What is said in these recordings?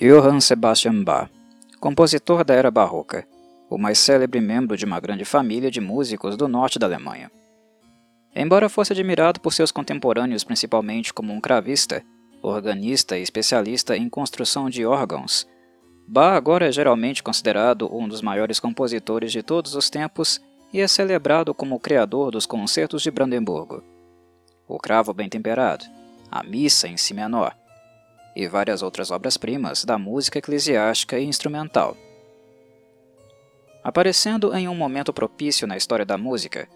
Johann Sebastian Bach, compositor da era barroca, o mais célebre membro de uma grande família de músicos do norte da Alemanha. Embora fosse admirado por seus contemporâneos principalmente como um cravista, organista e especialista em construção de órgãos, Bach agora é geralmente considerado um dos maiores compositores de todos os tempos e é celebrado como o criador dos concertos de Brandemburgo. O Cravo Bem Temperado, a Missa em Si menor, e várias outras obras-primas da música eclesiástica e instrumental. Aparecendo em um momento propício na história da música,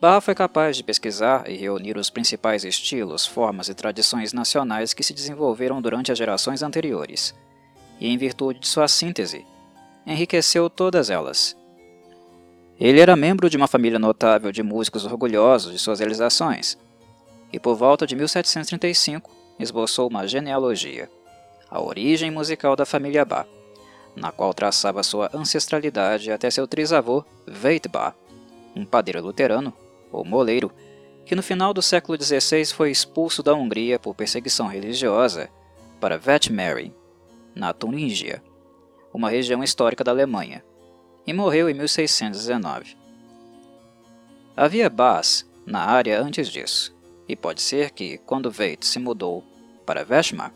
Bach foi capaz de pesquisar e reunir os principais estilos, formas e tradições nacionais que se desenvolveram durante as gerações anteriores, e em virtude de sua síntese, enriqueceu todas elas. Ele era membro de uma família notável de músicos orgulhosos de suas realizações, e por volta de 1735 esboçou uma genealogia, a origem musical da família Bach, na qual traçava sua ancestralidade até seu trisavô Veit Bach, um padeiro luterano, ou moleiro, que no final do século XVI foi expulso da Hungria por perseguição religiosa para Vetmary, na Turíngia, uma região histórica da Alemanha, e morreu em 1619. Havia Bas na área antes disso, e pode ser que, quando Veit se mudou para Veshma,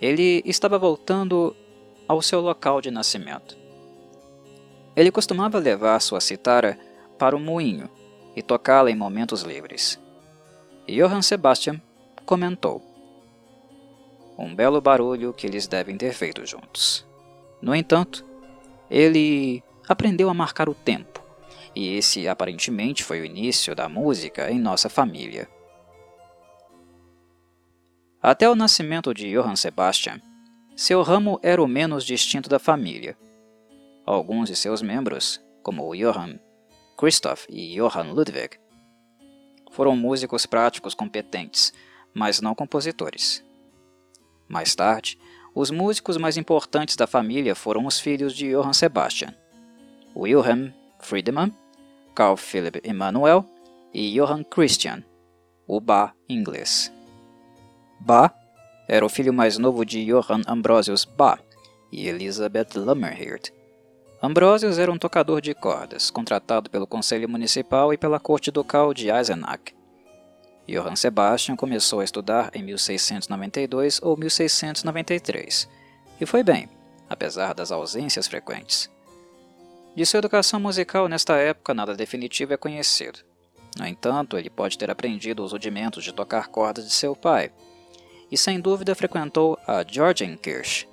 ele estava voltando ao seu local de nascimento. Ele costumava levar sua citara para o moinho e tocá-la em momentos livres. Johann Sebastian comentou: Um belo barulho que eles devem ter feito juntos. No entanto, ele aprendeu a marcar o tempo, e esse aparentemente foi o início da música em nossa família. Até o nascimento de Johann Sebastian, seu ramo era o menos distinto da família. Alguns de seus membros, como Johann Christoph e Johann Ludwig, foram músicos práticos competentes, mas não compositores. Mais tarde, os músicos mais importantes da família foram os filhos de Johann Sebastian, Wilhelm Friedemann, Carl Philipp Emanuel e Johann Christian, o Bach inglês. Bach era o filho mais novo de Johann Ambrosius Bach e Elisabeth Lammerhirt. Ambrosius era um tocador de cordas, contratado pelo Conselho Municipal e pela Corte Ducal de Eisenach. Johann Sebastian começou a estudar em 1692 ou 1693, e foi bem, apesar das ausências frequentes. De sua educação musical nesta época, nada definitivo é conhecido. No entanto, ele pode ter aprendido os rudimentos de tocar cordas de seu pai, e sem dúvida frequentou a Georgenkirche,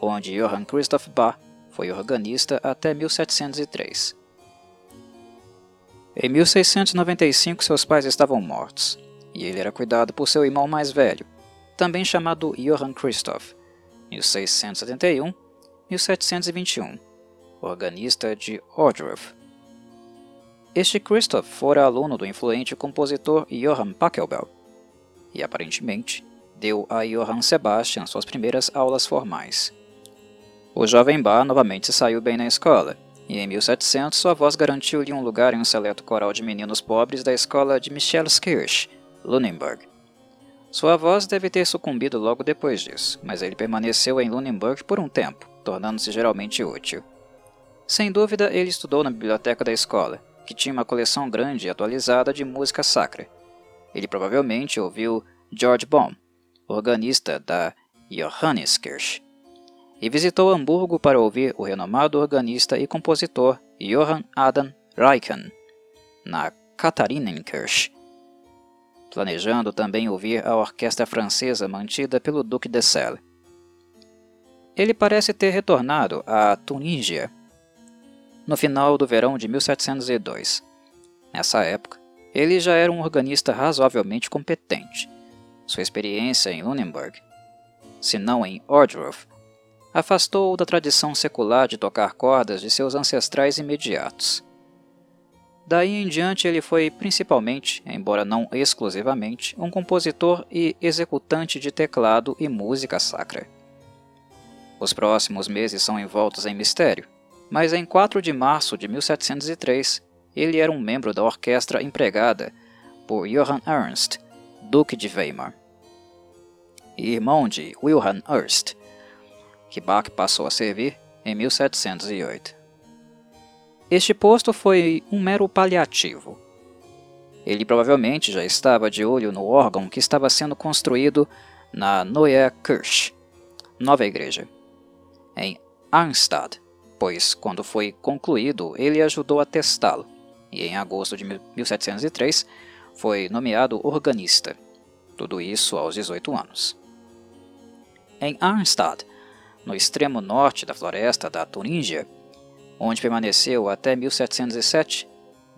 onde Johann Christoph Bach foi organista até 1703. Em 1695 seus pais estavam mortos, e ele era cuidado por seu irmão mais velho, também chamado Johann Christoph, 1671-1721, organista de Ohrdruf. Este Christoph fora aluno do influente compositor Johann Pachelbel, e aparentemente deu a Johann Sebastian suas primeiras aulas formais. O jovem Bach novamente saiu bem na escola, e em 1700 sua voz garantiu-lhe um lugar em um seleto coral de meninos pobres da escola de Michelskirch, Lunenburg. Sua voz deve ter sucumbido logo depois disso, mas ele permaneceu em Lunenburg por um tempo, tornando-se geralmente útil. Sem dúvida, ele estudou na biblioteca da escola, que tinha uma coleção grande e atualizada de música sacra. Ele provavelmente ouviu George Baum, organista da Johanneskirche, e visitou Hamburgo para ouvir o renomado organista e compositor Johann Adam Reichen, na Katharinenkirche, planejando também ouvir a orquestra francesa mantida pelo Duque de Celle. Ele parece ter retornado à Tunísia no final do verão de 1702. Nessa época, ele já era um organista razoavelmente competente sua experiência em Lunenburg, se não em Ohrdruf, afastou-o da tradição secular de tocar cordas de seus ancestrais imediatos. Daí em diante ele foi principalmente, embora não exclusivamente, um compositor e executante de teclado e música sacra. Os próximos meses são envoltos em mistério, mas em 4 de março de 1703 ele era um membro da orquestra empregada por Johann Ernst, Duque de Weimar irmão de Wilhelm Ernst, que Bach passou a servir em 1708. Este posto foi um mero paliativo. Ele provavelmente já estava de olho no órgão que estava sendo construído na Neue Kirche, nova igreja, em Arnstadt, pois, quando foi concluído, ele ajudou a testá-lo, e em agosto de 1703 foi nomeado organista, tudo isso aos 18 anos. Em Arnstadt, no extremo norte da floresta da Turíngia, onde permaneceu até 1707,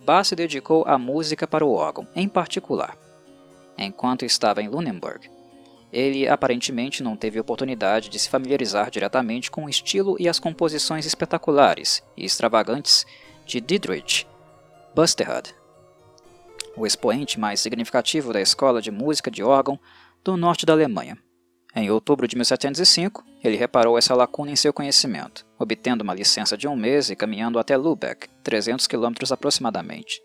Bach se dedicou à música para o órgão, em particular. Enquanto estava em Lunenburg, ele aparentemente não teve oportunidade de se familiarizar diretamente com o estilo e as composições espetaculares e extravagantes de Dietrich Busterhad, o expoente mais significativo da escola de música de órgão do norte da Alemanha. Em outubro de 1705, ele reparou essa lacuna em seu conhecimento, obtendo uma licença de um mês e caminhando até Lübeck, 300 quilômetros aproximadamente.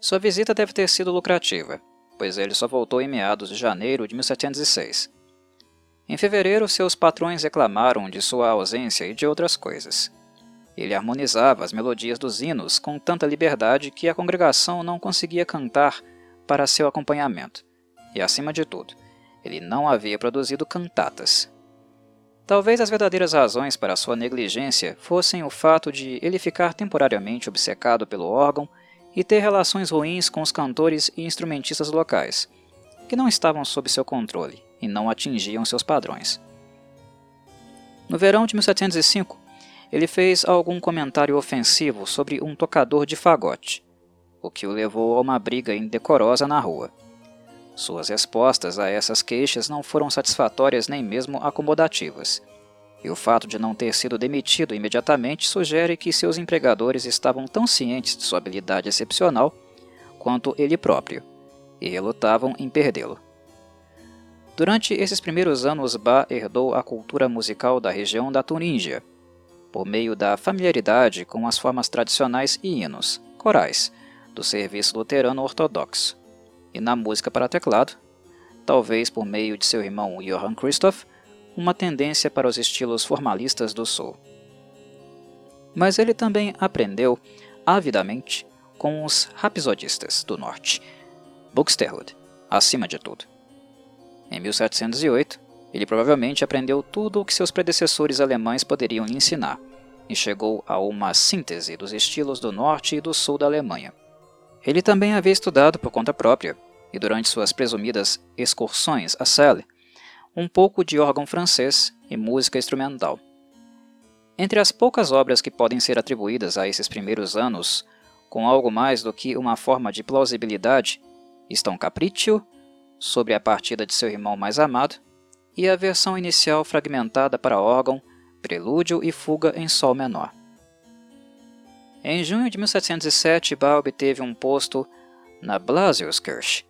Sua visita deve ter sido lucrativa, pois ele só voltou em meados de janeiro de 1706. Em fevereiro, seus patrões reclamaram de sua ausência e de outras coisas. Ele harmonizava as melodias dos hinos com tanta liberdade que a congregação não conseguia cantar para seu acompanhamento. E, acima de tudo, ele não havia produzido cantatas. Talvez as verdadeiras razões para sua negligência fossem o fato de ele ficar temporariamente obcecado pelo órgão e ter relações ruins com os cantores e instrumentistas locais, que não estavam sob seu controle e não atingiam seus padrões. No verão de 1705, ele fez algum comentário ofensivo sobre um tocador de fagote, o que o levou a uma briga indecorosa na rua. Suas respostas a essas queixas não foram satisfatórias nem mesmo acomodativas, e o fato de não ter sido demitido imediatamente sugere que seus empregadores estavam tão cientes de sua habilidade excepcional quanto ele próprio, e relutavam em perdê-lo. Durante esses primeiros anos, Ba herdou a cultura musical da região da Turíngia, por meio da familiaridade com as formas tradicionais e hinos, corais, do serviço luterano ortodoxo, e na música para teclado, talvez por meio de seu irmão Johann Christoph, uma tendência para os estilos formalistas do Sul. Mas ele também aprendeu avidamente com os rapsodistas do Norte, Buxtehude, acima de tudo. Em 1708, ele provavelmente aprendeu tudo o que seus predecessores alemães poderiam lhe ensinar e chegou a uma síntese dos estilos do norte e do sul da Alemanha. Ele também havia estudado por conta própria, e durante suas presumidas excursões a Celle, um pouco de órgão francês e música instrumental. Entre as poucas obras que podem ser atribuídas a esses primeiros anos, com algo mais do que uma forma de plausibilidade, estão Capriccio, sobre a partida de seu irmão mais amado, e a versão inicial fragmentada para órgão, prelúdio e fuga em sol menor. Em junho de 1707, Bach obteve um posto na Blasiuskirche,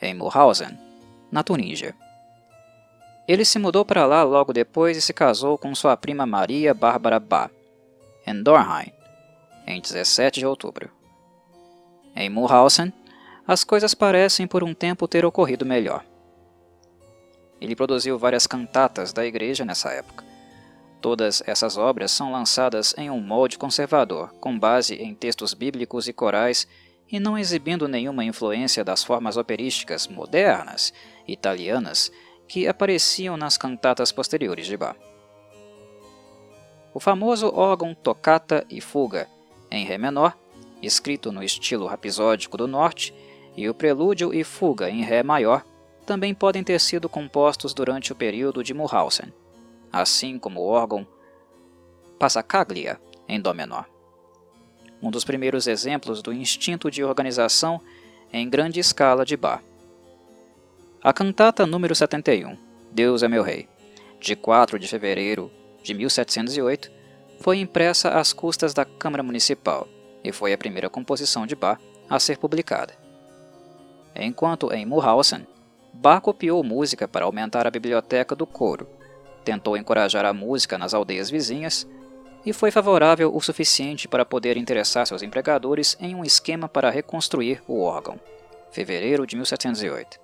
em Mulhausen, na Tunísia. Ele se mudou para lá logo depois e se casou com sua prima Maria Bárbara Bá, em Dornheim, em 17 de outubro. Em Mulhausen, as coisas parecem por um tempo ter ocorrido melhor. Ele produziu várias cantatas da igreja nessa época. Todas essas obras são lançadas em um molde conservador, com base em textos bíblicos e corais e não exibindo nenhuma influência das formas operísticas modernas, italianas que apareciam nas cantatas posteriores de Bach. O famoso órgão toccata e fuga, em Ré menor, escrito no estilo rapsódico do norte, e o prelúdio e fuga em Ré maior, também podem ter sido compostos durante o período de Mulhausen, assim como o órgão Passacaglia em Dó menor. Um dos primeiros exemplos do instinto de organização em grande escala de Bach. A cantata número 71, Deus é meu rei, de 4 de fevereiro de 1708, foi impressa às custas da Câmara Municipal e foi a primeira composição de Bach a ser publicada. Enquanto em Mulhausen, Bach copiou música para aumentar a biblioteca do coro, tentou encorajar a música nas aldeias vizinhas e foi favorável o suficiente para poder interessar seus empregadores em um esquema para reconstruir o órgão. Fevereiro de 1708.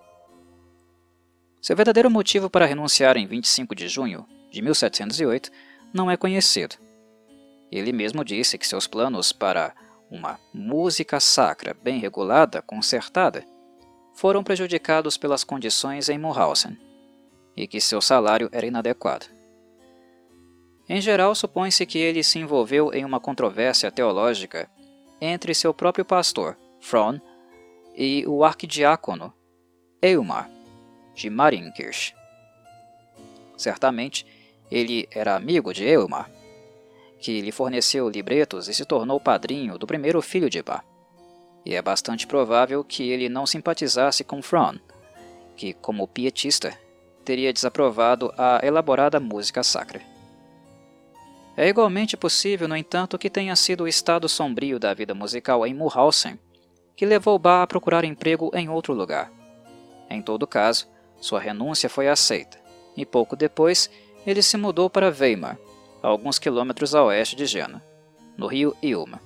Seu verdadeiro motivo para renunciar em 25 de junho de de 1708, não é conhecido. Ele mesmo disse que seus planos para uma música sacra bem regulada, concertada, foram prejudicados pelas condições em Mulhausen e que seu salário era inadequado. Em geral, supõe-se que ele se envolveu em uma controvérsia teológica entre seu próprio pastor, Frohn, e o arquidiácono Eumar, de Marienkirch. Certamente, ele era amigo de Eumar, que lhe forneceu libretos e se tornou padrinho do primeiro filho de Bach. E é bastante provável que ele não simpatizasse com Frohn, que, como pietista, teria desaprovado a elaborada música sacra. É igualmente possível, no entanto, que tenha sido o estado sombrio da vida musical em Mulhausen que levou Bach a procurar emprego em outro lugar. Em todo caso, sua renúncia foi aceita, e pouco depois ele se mudou para Weimar, alguns quilômetros a oeste de Jena, no rio Ilma.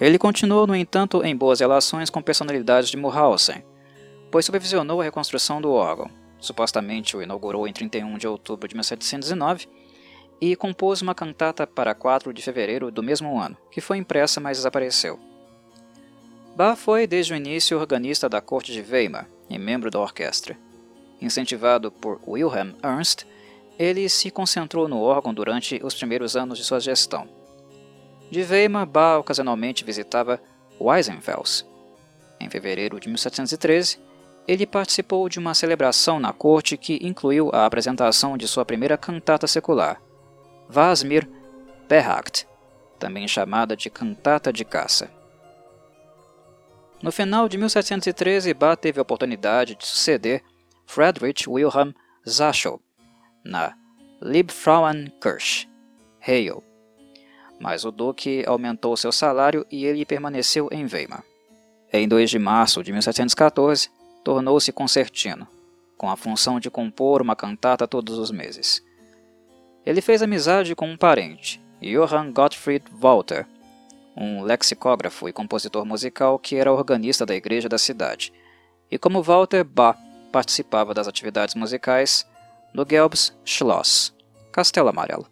Ele continuou, no entanto, em boas relações com personalidades de Mulhausen, pois supervisionou a reconstrução do órgão, supostamente o inaugurou em 31 de outubro de 1709, e compôs uma cantata para 4 de fevereiro do mesmo ano, que foi impressa, mas desapareceu. Bach foi desde o início organista da corte de Weimar e membro da orquestra. Incentivado por Wilhelm Ernst, ele se concentrou no órgão durante os primeiros anos de sua gestão. De Weimar, Bach ocasionalmente visitava Weissenfels. Em fevereiro de 1713, ele participou de uma celebração na corte que incluiu a apresentação de sua primeira cantata secular, Vasmir Berhacht, também chamada de Cantata de Caça. No final de 1713, Bach teve a oportunidade de suceder Friedrich Wilhelm Zaschel na Liebfrauenkirche, Heil, mas o duque aumentou seu salário e ele permaneceu em Weimar. Em 2 de março de 1714, tornou-se concertino, com a função de compor uma cantata todos os meses. Ele fez amizade com um parente, Johann Gottfried Walter, um lexicógrafo e compositor musical que era organista da igreja da cidade, e como Walter Bach participava das atividades musicais do Gelbs Schloss, Castelo Amarelo,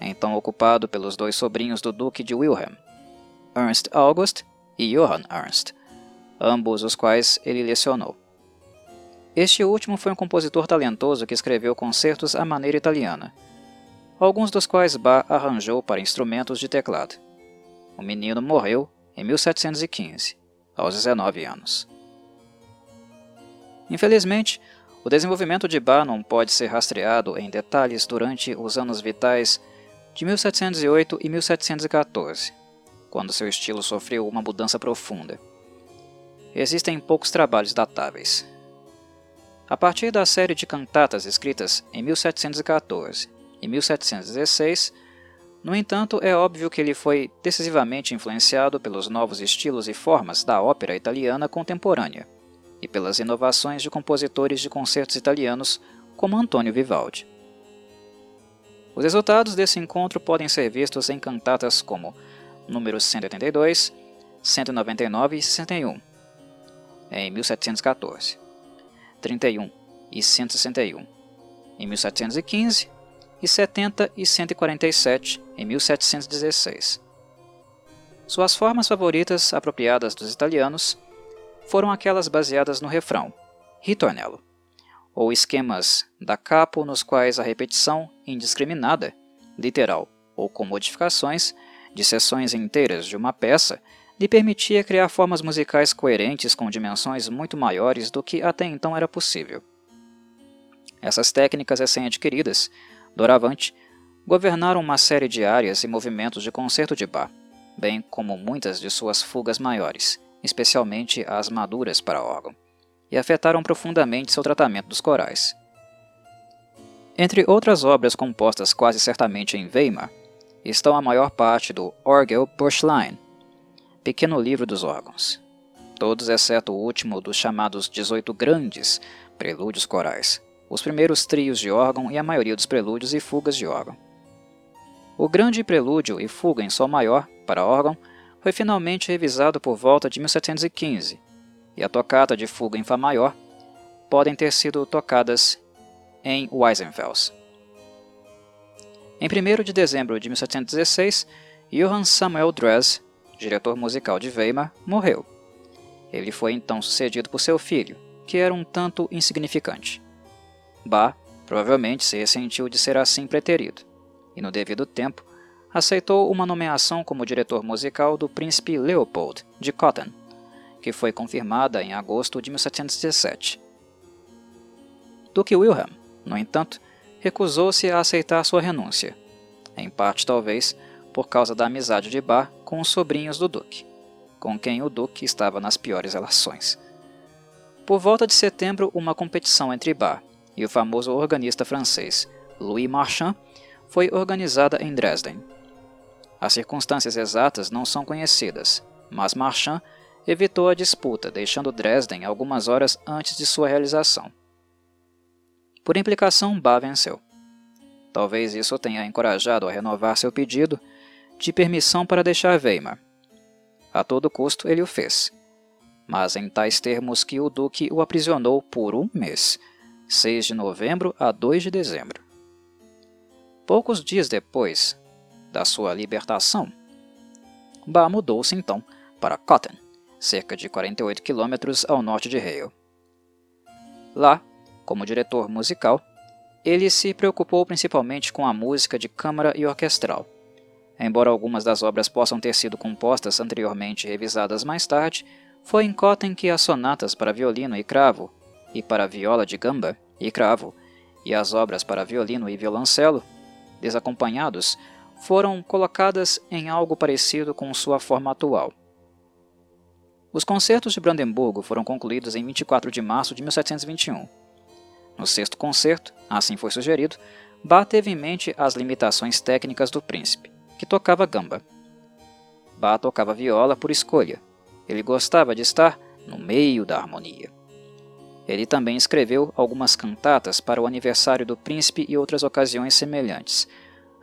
então ocupado pelos dois sobrinhos do Duque de Wilhelm, Ernst August e Johann Ernst, ambos os quais ele lecionou. Este último foi um compositor talentoso que escreveu concertos à maneira italiana, alguns dos quais Bach arranjou para instrumentos de teclado. O menino morreu em 1715, aos 19 anos. Infelizmente, o desenvolvimento de Bach não pode ser rastreado em detalhes durante os anos vitais de 1708 e 1714, quando seu estilo sofreu uma mudança profunda. Existem poucos trabalhos datáveis. A partir da série de cantatas escritas em 1714 em 1716, no entanto, é óbvio que ele foi decisivamente influenciado pelos novos estilos e formas da ópera italiana contemporânea e pelas inovações de compositores de concertos italianos como Antonio Vivaldi. Os resultados desse encontro podem ser vistos em cantatas como números 182, 199 e 61, em 1714, 31 e 161, em 1715 e 70 e 147 em 1716. Suas formas favoritas apropriadas dos italianos foram aquelas baseadas no refrão, ritornello, ou esquemas da capo nos quais a repetição indiscriminada, literal ou com modificações, de seções inteiras de uma peça lhe permitia criar formas musicais coerentes com dimensões muito maiores do que até então era possível. Essas técnicas recém-adquiridas Doravante, governaram uma série de áreas e movimentos de concerto de Bach, bem como muitas de suas fugas maiores, especialmente as maduras para órgão, e afetaram profundamente seu tratamento dos corais. Entre outras obras compostas quase certamente em Weimar, estão a maior parte do Orgel Buschlein, pequeno livro dos órgãos, todos exceto o último dos chamados 18 grandes prelúdios corais, os primeiros trios de órgão e a maioria dos prelúdios e fugas de órgão. O grande prelúdio e fuga em Sol maior, para órgão, foi finalmente revisado por volta de 1715, e a tocata de fuga em Fá maior podem ter sido tocadas em Weissenfels. Em 1 de dezembro de 1716, Johann Samuel Dres, diretor musical de Weimar, morreu. Ele foi então sucedido por seu filho, que era um tanto insignificante. Bach provavelmente se ressentiu de ser assim preterido, e no devido tempo aceitou uma nomeação como diretor musical do príncipe Leopold de Cotton, que foi confirmada em agosto de 1717. Duque Wilhelm, no entanto, recusou-se a aceitar sua renúncia, em parte talvez por causa da amizade de Bach com os sobrinhos do Duque, com quem o Duque estava nas piores relações. Por volta de setembro, uma competição entre Bach e o famoso organista francês Louis Marchand foi organizada em Dresden. As circunstâncias exatas não são conhecidas, mas Marchand evitou a disputa, deixando Dresden algumas horas antes de sua realização. Por implicação, Bach venceu. Talvez isso tenha encorajado a renovar seu pedido de permissão para deixar Weimar. A todo custo ele o fez, mas em tais termos que o duque o aprisionou por um mês, 6 de novembro a 2 de dezembro. Poucos dias depois da sua libertação, Bach mudou-se então para Cotton, cerca de 48 quilômetros ao norte de Hale. Lá, como diretor musical, ele se preocupou principalmente com a música de câmara e orquestral. Embora algumas das obras possam ter sido compostas anteriormente e revisadas mais tarde, foi em Cotton que as sonatas para violino e cravo e para viola de gamba e cravo e as obras para violino e violoncelo, desacompanhados, foram colocadas em algo parecido com sua forma atual. Os concertos de Brandemburgo foram concluídos em 24 de março de 1721. No sexto concerto, assim foi sugerido, Bach teve em mente as limitações técnicas do príncipe, que tocava gamba. Bach tocava viola por escolha. Ele gostava de estar no meio da harmonia. Ele também escreveu algumas cantatas para o aniversário do príncipe e outras ocasiões semelhantes,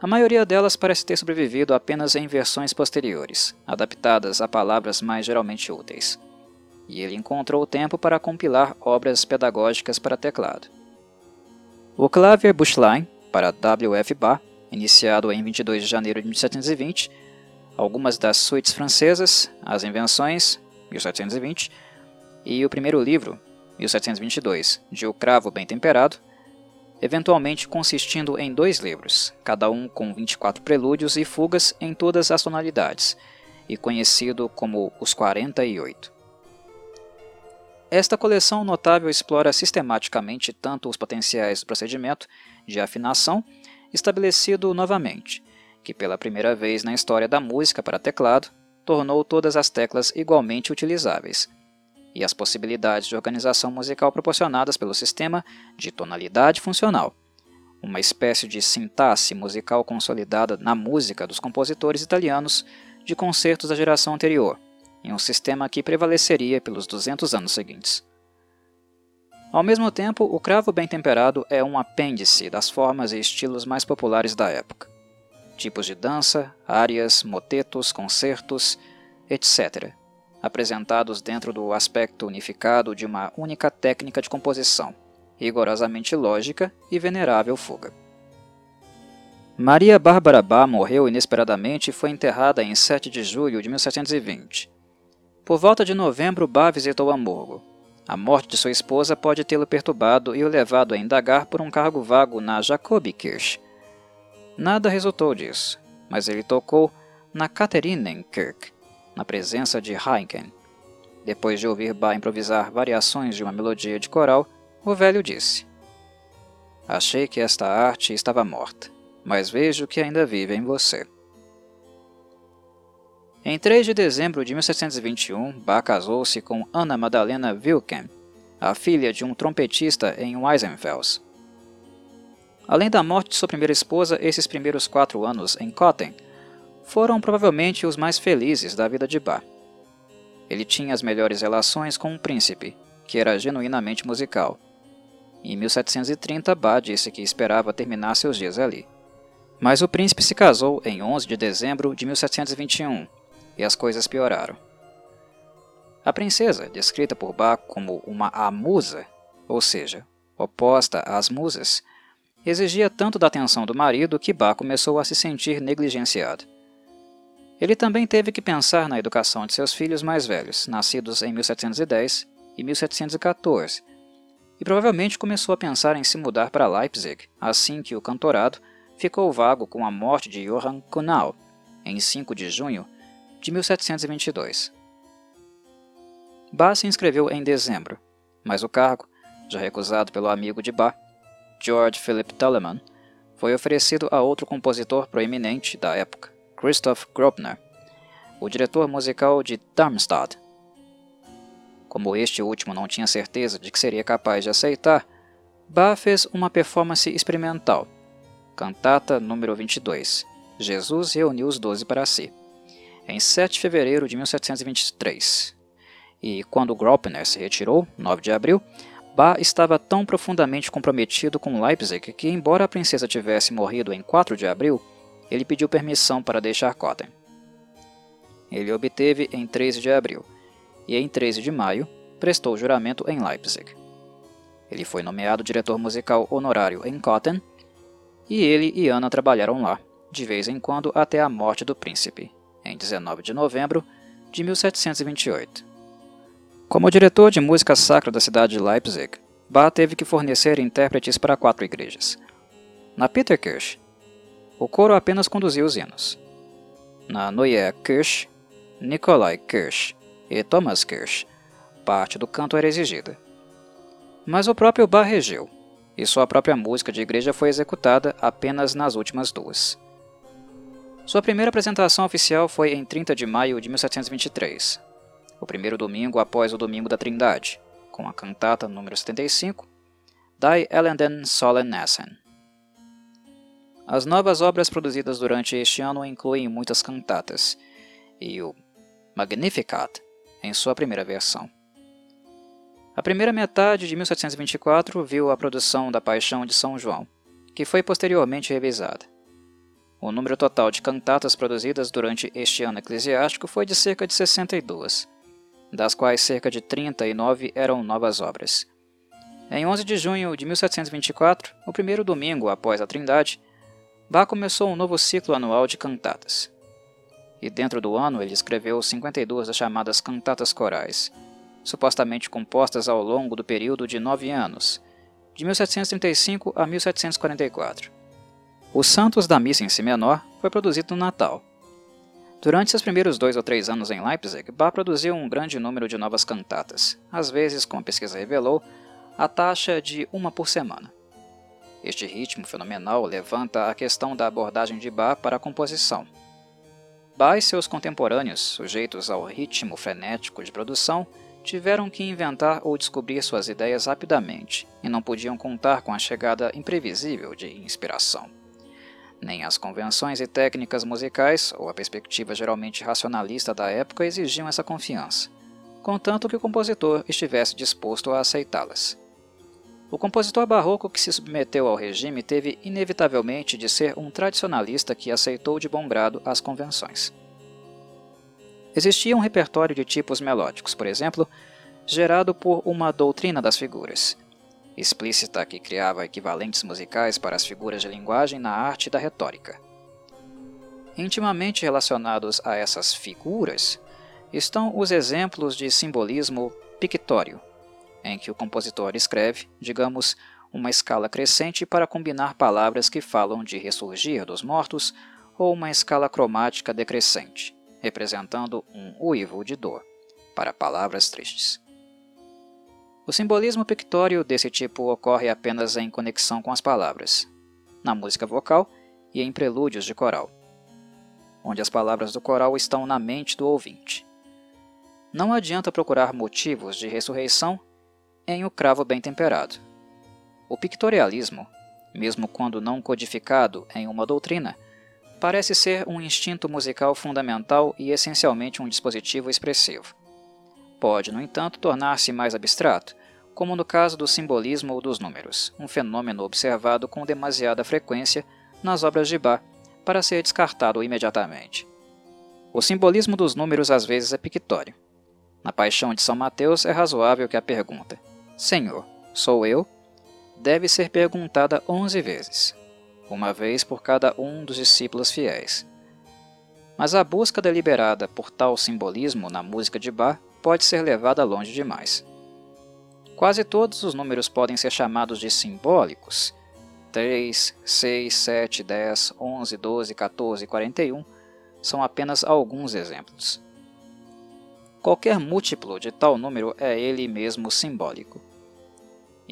a maioria delas parece ter sobrevivido apenas em versões posteriores, adaptadas a palavras mais geralmente úteis. E ele encontrou tempo para compilar obras pedagógicas para teclado. O Clavier Buchlein, para W.F. Bach, iniciado em 22 de janeiro de 1720, algumas das suítes francesas, As Invenções, 1720, e o primeiro livro, 1722, de O Cravo Bem Temperado, eventualmente consistindo em dois livros, cada um com 24 prelúdios e fugas em todas as tonalidades, e conhecido como Os 48. Esta coleção notável explora sistematicamente tanto os potenciais do procedimento de afinação estabelecido novamente, que pela primeira vez na história da música para teclado tornou todas as teclas igualmente utilizáveis, e as possibilidades de organização musical proporcionadas pelo sistema de tonalidade funcional, uma espécie de sintaxe musical consolidada na música dos compositores italianos de concertos da geração anterior, em um sistema que prevaleceria pelos 200 anos seguintes. Ao mesmo tempo, o cravo bem temperado é um apêndice das formas e estilos mais populares da época. Tipos de dança, áreas, motetos, concertos, etc., apresentados dentro do aspecto unificado de uma única técnica de composição, rigorosamente lógica e venerável fuga. Maria Bárbara Bá morreu inesperadamente e foi enterrada em 7 de julho de 1720. Por volta de novembro, Bá visitou Hamburgo. A morte de sua esposa pode tê-lo perturbado e o levado a indagar por um cargo vago na Jacobikirche. Nada resultou disso, mas ele tocou na Katharinenkirche, na presença de Heinken. Depois de ouvir Bach improvisar variações de uma melodia de coral, o velho disse: Achei que esta arte estava morta, mas vejo que ainda vive em você. Em 3 de dezembro de 1721, Bach casou-se com Anna Madalena Wilken, a filha de um trompetista em Weisenfels. Além da morte de sua primeira esposa, esses primeiros quatro anos em Kotten foram provavelmente os mais felizes da vida de Bach. Ele tinha as melhores relações com um príncipe, que era genuinamente musical. Em 1730, Bach disse que esperava terminar seus dias ali. Mas o príncipe se casou em 11 de dezembro de 1721 e as coisas pioraram. A princesa, descrita por Bach como uma amusa, ou seja, oposta às musas, exigia tanto da atenção do marido que Bach começou a se sentir negligenciado. Ele também teve que pensar na educação de seus filhos mais velhos, nascidos em 1710 e 1714, e provavelmente começou a pensar em se mudar para Leipzig assim que o cantorado ficou vago com a morte de Johann Kuhnau, em 5 de junho de 1722. Bach se inscreveu em dezembro, mas o cargo, já recusado pelo amigo de Bach, George Philip Telemann, foi oferecido a outro compositor proeminente da época, Christoph Grobner, o diretor musical de Darmstadt. Como este último não tinha certeza de que seria capaz de aceitar, Bach fez uma performance experimental, cantata número 22, Jesus reuniu os doze para si, em 7 de fevereiro de 1723. E quando Grobner se retirou, 9 de abril, Bach estava tão profundamente comprometido com Leipzig que, embora a princesa tivesse morrido em 4 de abril, ele pediu permissão para deixar Cotten. Ele obteve em 13 de abril, e em 13 de maio prestou juramento em Leipzig. Ele foi nomeado diretor musical honorário em Cotten, e ele e Ana trabalharam lá, de vez em quando até a morte do príncipe, em 19 de novembro de 1728. Como diretor de música sacra da cidade de Leipzig, Bach teve que fornecer intérpretes para quatro igrejas. Na Peterkirche, o coro apenas conduzia os hinos. Na Neue Kirche, Nikolai Kirsch e Thomas Kirsch, parte do canto era exigida. Mas o próprio Bach regeu, e sua própria música de igreja foi executada apenas nas últimas duas. Sua primeira apresentação oficial foi em 30 de maio de 1723, o primeiro domingo após o Domingo da Trindade, com a cantata número 75, Die Elenden sollen essen. As novas obras produzidas durante este ano incluem muitas cantatas, e o Magnificat em sua primeira versão. A primeira metade de 1724 viu a produção da Paixão de São João, que foi posteriormente revisada. O número total de cantatas produzidas durante este ano eclesiástico foi de cerca de 62, das quais cerca de 39 eram novas obras. Em 11 de junho de 1724, o primeiro domingo após a Trindade, Bach começou um novo ciclo anual de cantatas. E dentro do ano ele escreveu 52 das chamadas cantatas corais, supostamente compostas ao longo do período de nove anos, de 1735 a 1744. Os Santos da Missa em Si menor foi produzido no Natal, Durante seus primeiros dois ou três anos em Leipzig, Bach produziu um grande número de novas cantatas, às vezes, como a pesquisa revelou, a taxa de uma por semana. Este ritmo fenomenal levanta a questão da abordagem de Bach para a composição. Bach e seus contemporâneos, sujeitos ao ritmo frenético de produção, tiveram que inventar ou descobrir suas ideias rapidamente e não podiam contar com a chegada imprevisível de inspiração nem as convenções e técnicas musicais, ou a perspectiva geralmente racionalista da época exigiam essa confiança, contanto que o compositor estivesse disposto a aceitá-las. O compositor barroco que se submeteu ao regime teve inevitavelmente de ser um tradicionalista que aceitou de bom grado as convenções. Existia um repertório de tipos melódicos, por exemplo, gerado por uma doutrina das figuras, explícita que criava equivalentes musicais para as figuras de linguagem na arte da retórica. Intimamente relacionados a essas figuras estão os exemplos de simbolismo pictório, em que o compositor escreve, digamos, uma escala crescente para combinar palavras que falam de ressurgir dos mortos, ou uma escala cromática decrescente, representando um uivo de dor, para palavras tristes. O simbolismo pictório desse tipo ocorre apenas em conexão com as palavras, na música vocal e em prelúdios de coral, onde as palavras do coral estão na mente do ouvinte. Não adianta procurar motivos de ressurreição em O Cravo Bem Temperado. O pictorialismo, mesmo quando não codificado em uma doutrina, parece ser um instinto musical fundamental e essencialmente um dispositivo expressivo pode, no entanto, tornar-se mais abstrato, como no caso do simbolismo ou dos números, um fenômeno observado com demasiada frequência nas obras de Bach para ser descartado imediatamente. O simbolismo dos números às vezes é pictório. Na Paixão de São Mateus é razoável que a pergunta: Senhor, sou eu? deve ser perguntada onze vezes, uma vez por cada um dos discípulos fiéis. Mas a busca deliberada por tal simbolismo na música de Bach pode ser levada longe demais. Quase todos os números podem ser chamados de simbólicos. 3, 6, 7, 10, 11, 12, 14 e 41 são apenas alguns exemplos. Qualquer múltiplo de tal número é ele mesmo simbólico.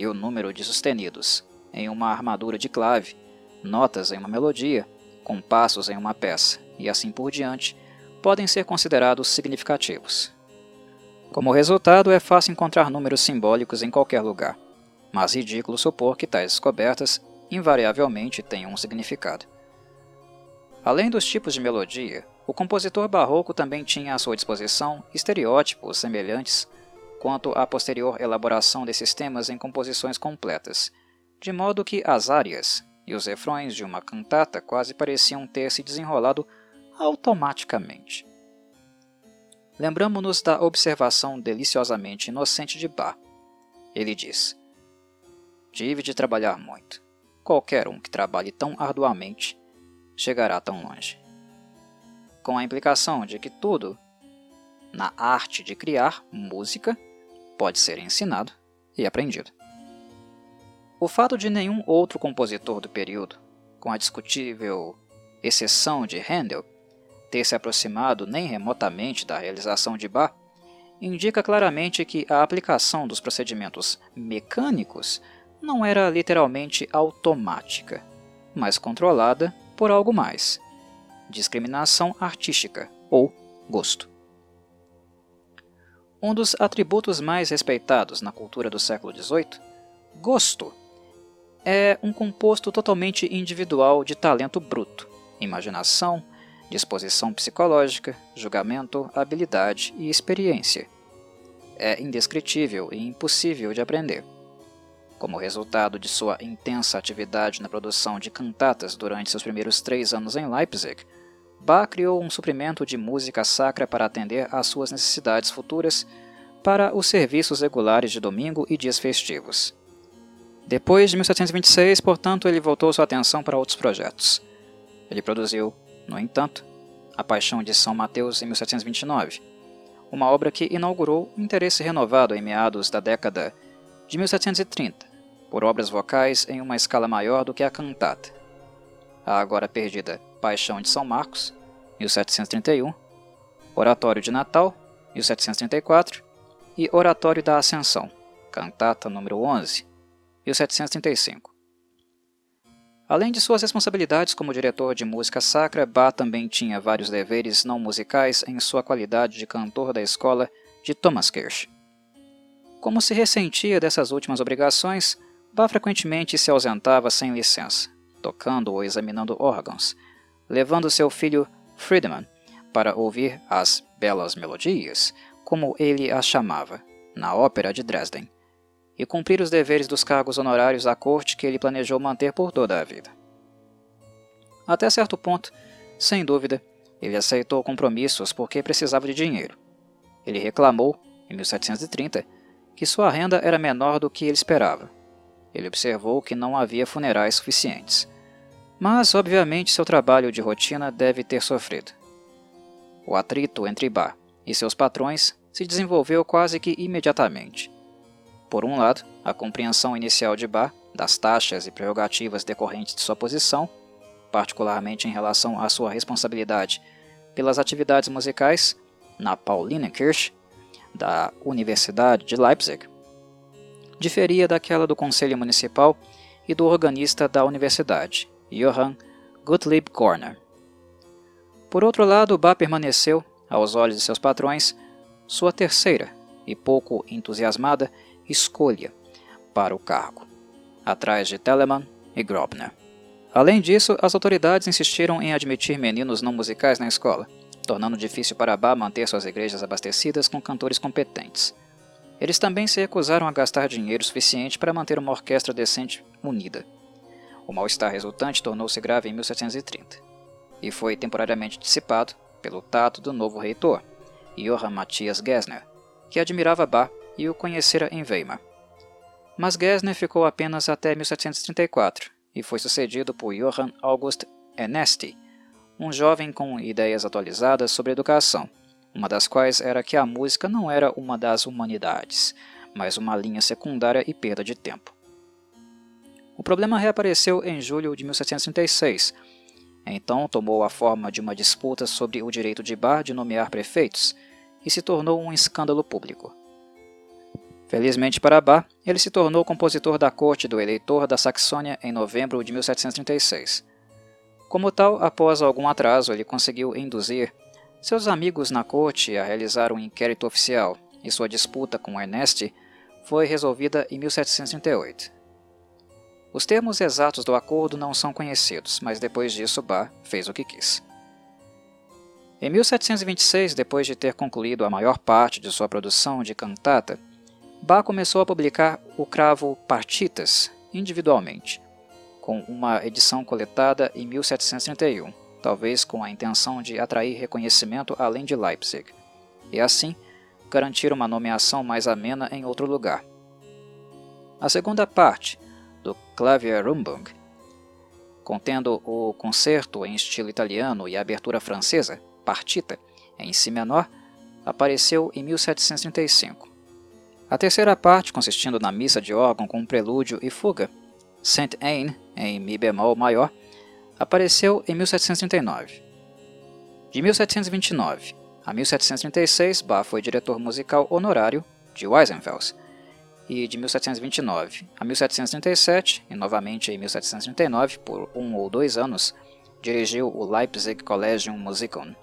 E o número de sustenidos em uma armadura de clave, notas em uma melodia, compassos em uma peça e assim por diante podem ser considerados significativos. Como resultado, é fácil encontrar números simbólicos em qualquer lugar, mas ridículo supor que tais descobertas invariavelmente tenham um significado. Além dos tipos de melodia, o compositor barroco também tinha à sua disposição estereótipos semelhantes quanto à posterior elaboração desses temas em composições completas, de modo que as áreas e os refrões de uma cantata quase pareciam ter se desenrolado automaticamente. Lembramos-nos da observação deliciosamente inocente de Bach. Ele diz: Tive de trabalhar muito. Qualquer um que trabalhe tão arduamente chegará tão longe. Com a implicação de que tudo, na arte de criar música, pode ser ensinado e aprendido. O fato de nenhum outro compositor do período, com a discutível exceção de Handel, ter se aproximado nem remotamente da realização de Bach, indica claramente que a aplicação dos procedimentos mecânicos não era literalmente automática, mas controlada por algo mais: discriminação artística ou gosto. Um dos atributos mais respeitados na cultura do século XVIII, gosto, é um composto totalmente individual de talento bruto, imaginação, disposição psicológica, julgamento, habilidade e experiência. É indescritível e impossível de aprender. Como resultado de sua intensa atividade na produção de cantatas durante seus primeiros três anos em Leipzig, Bach criou um suprimento de música sacra para atender às suas necessidades futuras para os serviços regulares de domingo e dias festivos. Depois de 1726, portanto, ele voltou sua atenção para outros projetos. Ele produziu no entanto, A Paixão de São Mateus em 1729, uma obra que inaugurou um interesse renovado em meados da década de 1730 por obras vocais em uma escala maior do que a cantata. A agora perdida Paixão de São Marcos, 1731, Oratório de Natal, 1734 e Oratório da Ascensão, cantata número 11, 1735. Além de suas responsabilidades como diretor de música sacra, Bach também tinha vários deveres não musicais em sua qualidade de cantor da escola de Thomaskirch. Como se ressentia dessas últimas obrigações, Bach frequentemente se ausentava sem licença, tocando ou examinando órgãos, levando seu filho Friedemann para ouvir as belas melodias, como ele as chamava, na ópera de Dresden e cumprir os deveres dos cargos honorários à corte que ele planejou manter por toda a vida. Até certo ponto, sem dúvida, ele aceitou compromissos porque precisava de dinheiro. Ele reclamou, em 1730, que sua renda era menor do que ele esperava. Ele observou que não havia funerais suficientes. Mas, obviamente, seu trabalho de rotina deve ter sofrido. O atrito entre Bach e seus patrões se desenvolveu quase que imediatamente. Por um lado, a compreensão inicial de Bach das taxas e prerrogativas decorrentes de sua posição, particularmente em relação à sua responsabilidade pelas atividades musicais na Paulinenkirche da Universidade de Leipzig, diferia daquela do Conselho Municipal e do organista da universidade, Johann Gottlieb Korner. Por outro lado, Bach permaneceu, aos olhos de seus patrões, sua terceira e pouco entusiasmada escolha para o cargo, atrás de Telemann e Grobner. Além disso, as autoridades insistiram em admitir meninos não musicais na escola, tornando difícil para Bá manter suas igrejas abastecidas com cantores competentes. Eles também se recusaram a gastar dinheiro suficiente para manter uma orquestra decente unida. O mal-estar resultante tornou-se grave em 1730 e foi temporariamente dissipado pelo tato do novo reitor, Johann Matthias Gessner, que admirava Bach e o conhecera em Weimar. Mas Gesner ficou apenas até 1734 e foi sucedido por Johann August Ernesti, um jovem com ideias atualizadas sobre educação, uma das quais era que a música não era uma das humanidades, mas uma linha secundária e perda de tempo. O problema reapareceu em julho de 1736. Então tomou a forma de uma disputa sobre o direito de Bar de nomear prefeitos e se tornou um escândalo público. Felizmente para Bar, ele se tornou compositor da corte do eleitor da Saxônia em novembro de 1736. Como tal, após algum atraso, ele conseguiu induzir seus amigos na corte a realizar um inquérito oficial e sua disputa com Ernest foi resolvida em 1738. Os termos exatos do acordo não são conhecidos, mas depois disso Bach fez o que quis. Em 1726, depois de ter concluído a maior parte de sua produção de cantata, Bach começou a publicar o cravo Partitas individualmente, com uma edição coletada em 1731, talvez com a intenção de atrair reconhecimento além de Leipzig, e assim garantir uma nomeação mais amena em outro lugar. A segunda parte, do Klavierumbung, contendo o concerto em estilo italiano e a abertura francesa, partita, em si menor, apareceu em 1735. A terceira parte, consistindo na missa de órgão com prelúdio e fuga, Saint Anne, em Mi bemol maior, apareceu em 1739. De 1729 a 1736, Bach foi diretor musical honorário de Weissenfels, e de 1729 a 1737, e novamente em 1739, por um ou dois anos, dirigiu o Leipzig Collegium Musicum.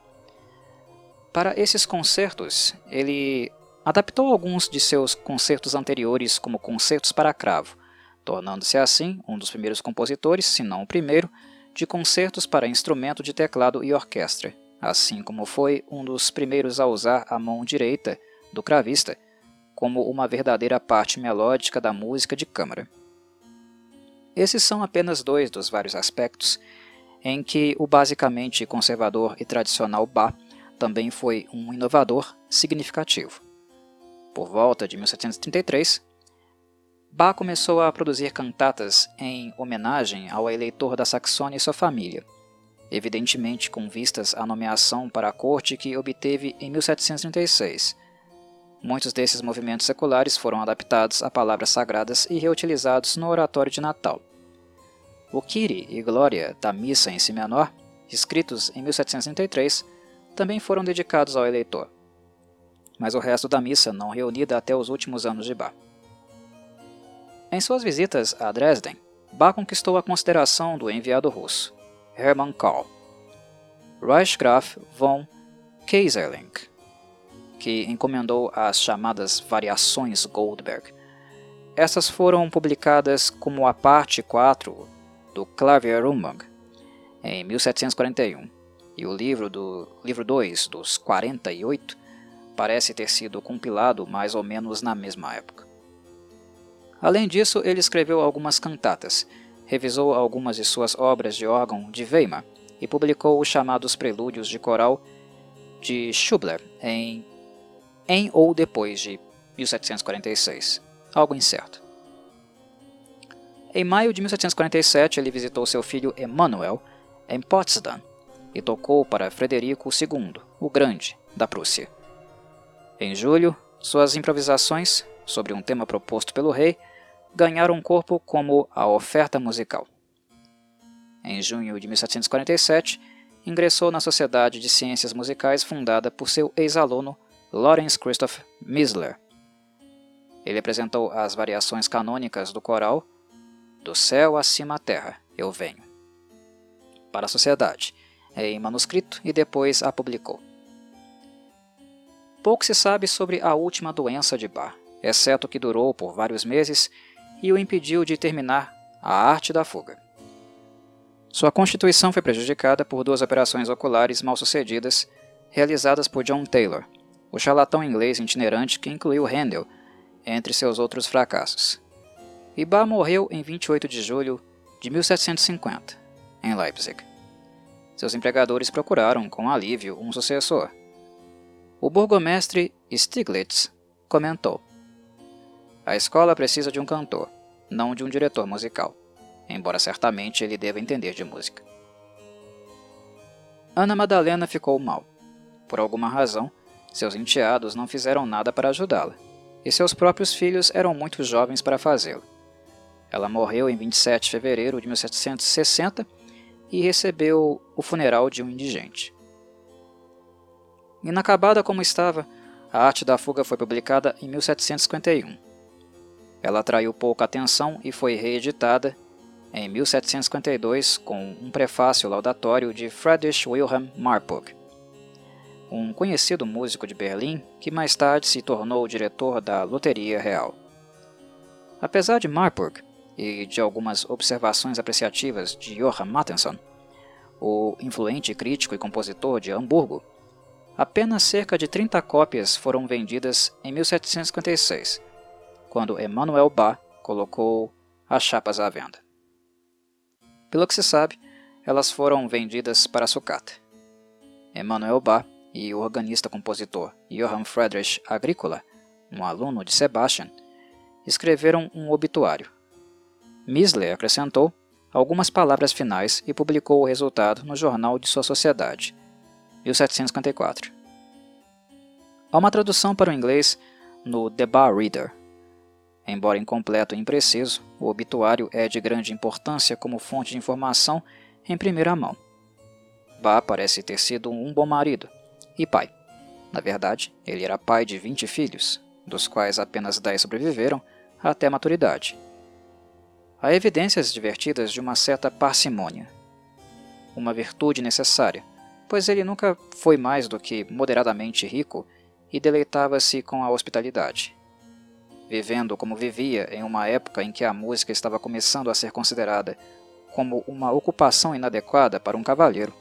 Para esses concertos, ele adaptou alguns de seus concertos anteriores como concertos para cravo, tornando-se assim um dos primeiros compositores, se não o primeiro, de concertos para instrumento de teclado e orquestra, assim como foi um dos primeiros a usar a mão direita do cravista como uma verdadeira parte melódica da música de câmara. Esses são apenas dois dos vários aspectos em que o basicamente conservador e tradicional Bach também foi um inovador significativo. Por volta de 1733, Bach começou a produzir cantatas em homenagem ao eleitor da Saxônia e sua família, evidentemente com vistas à nomeação para a corte que obteve em 1736 Muitos desses movimentos seculares foram adaptados a palavras sagradas e reutilizados no oratório de Natal. O Kyrie e Glória da Missa em Si menor, escritos em 1733, também foram dedicados ao eleitor, mas o resto da missa não reunida até os últimos anos de Bach. Em suas visitas a Dresden, Bach conquistou a consideração do enviado russo, Hermann Karl, Reichsgraf von Kaiserling, que encomendou as chamadas Variações Goldberg. Essas foram publicadas como a parte 4 do Klavierumbang em 1741, e o livro do livro 2 dos 48 parece ter sido compilado mais ou menos na mesma época. Além disso, ele escreveu algumas cantatas, revisou algumas de suas obras de órgão de Weimar e publicou os chamados Prelúdios de Coral de Schubler em em ou depois de 1746, algo incerto. Em maio de 1747, ele visitou seu filho Emanuel em Potsdam e tocou para Frederico II, o Grande, da Prússia. Em julho, suas improvisações, sobre um tema proposto pelo rei, ganharam um corpo como a oferta musical. Em junho de 1747, ingressou na Sociedade de Ciências Musicais fundada por seu ex-aluno Lawrence Christoph Misler. Ele apresentou as variações canônicas do coral Do céu acima à terra, eu venho, para a sociedade, em manuscrito e depois a publicou. Pouco se sabe sobre a última doença de Bach, exceto que durou por vários meses e o impediu de terminar a arte da fuga. Sua constituição foi prejudicada por duas operações oculares mal sucedidas realizadas por John Taylor, o charlatão inglês itinerante que incluiu Handel entre seus outros fracassos. Ibar morreu em 28 de julho de 1750, em Leipzig. Seus empregadores procuraram, com alívio, um sucessor. O burgomestre Stiglitz comentou: A escola precisa de um cantor, não de um diretor musical, embora certamente ele deva entender de música. Ana Madalena ficou mal. Por alguma razão, seus enteados não fizeram nada para ajudá-la, e seus próprios filhos eram muito jovens para fazê-lo. Ela morreu em 27 de fevereiro de 1760 e recebeu o funeral de um indigente. Inacabada como estava, a arte da fuga foi publicada em 1751. Ela atraiu pouca atenção e foi reeditada em 1752 com um prefácio laudatório de Friedrich Wilhelm Marburg, um conhecido músico de Berlim que mais tarde se tornou o diretor da Loteria Real. Apesar de Marburg e de algumas observações apreciativas de Johann Mattheson, o influente crítico e compositor de Hamburgo, apenas cerca de 30 cópias foram vendidas em 1756, quando Emanuel Bach colocou as chapas à venda. Pelo que se sabe, elas foram vendidas para sucata. Emanuel Bach e o organista-compositor Johann Friedrich Agricola, um aluno de Sebastian, escreveram um obituário Misler acrescentou algumas palavras finais e publicou o resultado no jornal de sua sociedade, 1754. Há uma tradução para o inglês no The Bar Reader. Embora incompleto e impreciso, o obituário é de grande importância como fonte de informação em primeira mão. Bar parece ter sido um bom marido e pai. Na verdade, ele era pai de 20 filhos, dos quais apenas 10 sobreviveram até a maturidade Há evidências divertidas de uma certa parcimônia, uma virtude necessária, pois ele nunca foi mais do que moderadamente rico e deleitava-se com a hospitalidade. Vivendo como vivia em uma época em que a música estava começando a ser considerada como uma ocupação inadequada para um cavalheiro,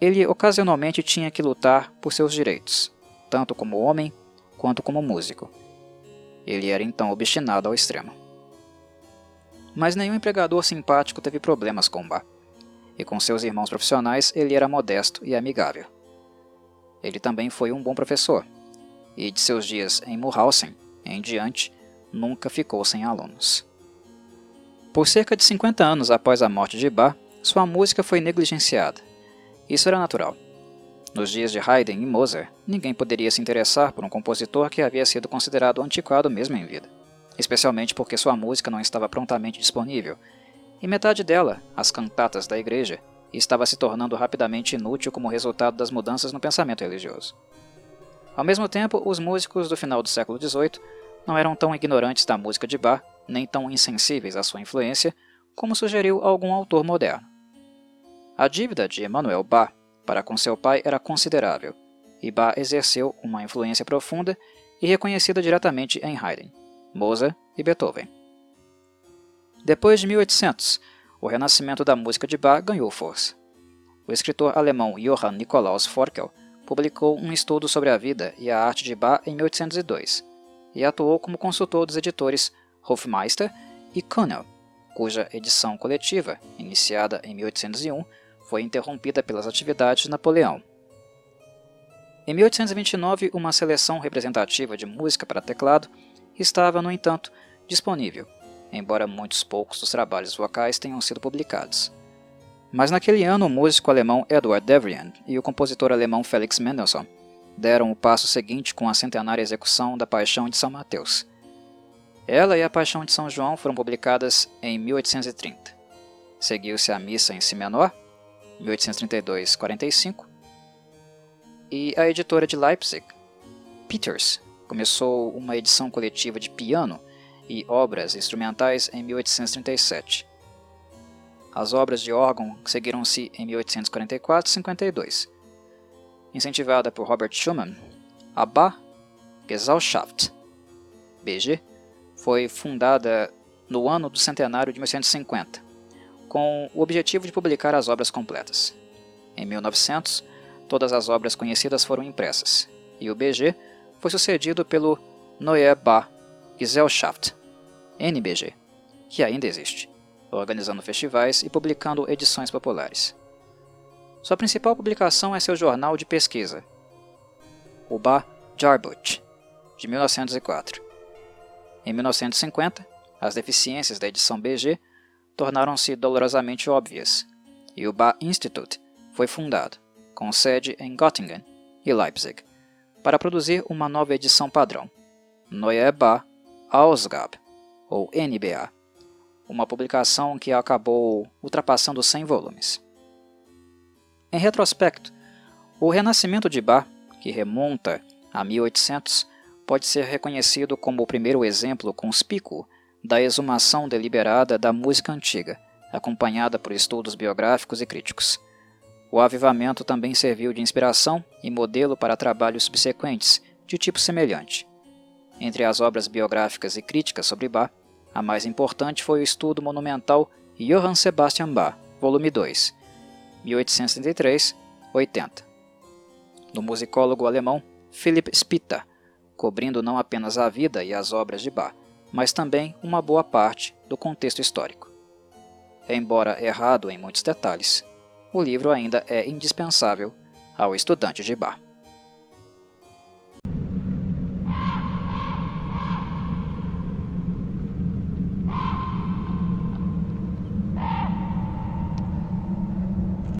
ele ocasionalmente tinha que lutar por seus direitos, tanto como homem quanto como músico. Ele era então obstinado ao extremo mas nenhum empregador simpático teve problemas com Bar. E com seus irmãos profissionais ele era modesto e amigável. Ele também foi um bom professor, e de seus dias em Mulhausen em diante, nunca ficou sem alunos. Por cerca de 50 anos após a morte de Bach, sua música foi negligenciada. Isso era natural. Nos dias de Haydn e Mozart, ninguém poderia se interessar por um compositor que havia sido considerado antiquado mesmo em vida especialmente porque sua música não estava prontamente disponível, e metade dela, as cantatas da igreja, estava se tornando rapidamente inútil como resultado das mudanças no pensamento religioso. Ao mesmo tempo, os músicos do final do século XVIII não eram tão ignorantes da música de Bach, nem tão insensíveis à sua influência, como sugeriu algum autor moderno. A dívida de Emmanuel Bach para com seu pai era considerável, e Bach exerceu uma influência profunda e reconhecida diretamente em Haydn. Mozart e Beethoven. Depois de 1800, o renascimento da música de Bach ganhou força. O escritor alemão Johann Nikolaus Forkel publicou um estudo sobre a vida e a arte de Bach em 1802 e atuou como consultor dos editores Hofmeister e Kuhnel, cuja edição coletiva, iniciada em 1801, foi interrompida pelas atividades de Napoleão. Em 1829, uma seleção representativa de música para teclado estava, no entanto, disponível, embora muitos poucos dos trabalhos vocais tenham sido publicados. Mas naquele ano, o músico alemão Edward Devrient e o compositor alemão Felix Mendelssohn deram o passo seguinte com a centenária execução da Paixão de São Mateus. Ela e a Paixão de São João foram publicadas em 1830. Seguiu-se a Missa em Si menor, 1832-45, e a editora de Leipzig, Peters, começou uma edição coletiva de piano e obras instrumentais em 1837. As obras de órgão seguiram-se em 1844 e 52. Incentivada por Robert Schumann, a Bach Gesellschaft BG foi fundada no ano do centenário de 1950, com o objetivo de publicar as obras completas. Em 1900, todas as obras conhecidas foram impressas, e o BG foi sucedido pelo Neue Bar Gesellschaft, NBG, que ainda existe, organizando festivais e publicando edições populares. Sua principal publicação é seu jornal de pesquisa, o Bar Jarbut, de 1904. Em 1950, as deficiências da edição BG tornaram-se dolorosamente óbvias, e o Bach Institute foi fundado, com sede em Göttingen e Leipzig, para produzir uma nova edição padrão, Neue Bach Ausgabe, ou NBA, uma publicação que acabou ultrapassando 100 volumes. Em retrospecto, o renascimento de Bach, que remonta a 1800, pode ser reconhecido como o primeiro exemplo conspícuo da exumação deliberada da música antiga, acompanhada por estudos biográficos e críticos. O avivamento também serviu de inspiração e modelo para trabalhos subsequentes, de tipo semelhante. Entre as obras biográficas e críticas sobre Bach, a mais importante foi o estudo monumental Johann Sebastian Bach, volume 2, 1833-80, do musicólogo alemão Philipp Spitta, cobrindo não apenas a vida e as obras de Bach, mas também uma boa parte do contexto histórico. Embora errado em muitos detalhes, o livro ainda é indispensável ao estudante de Bach.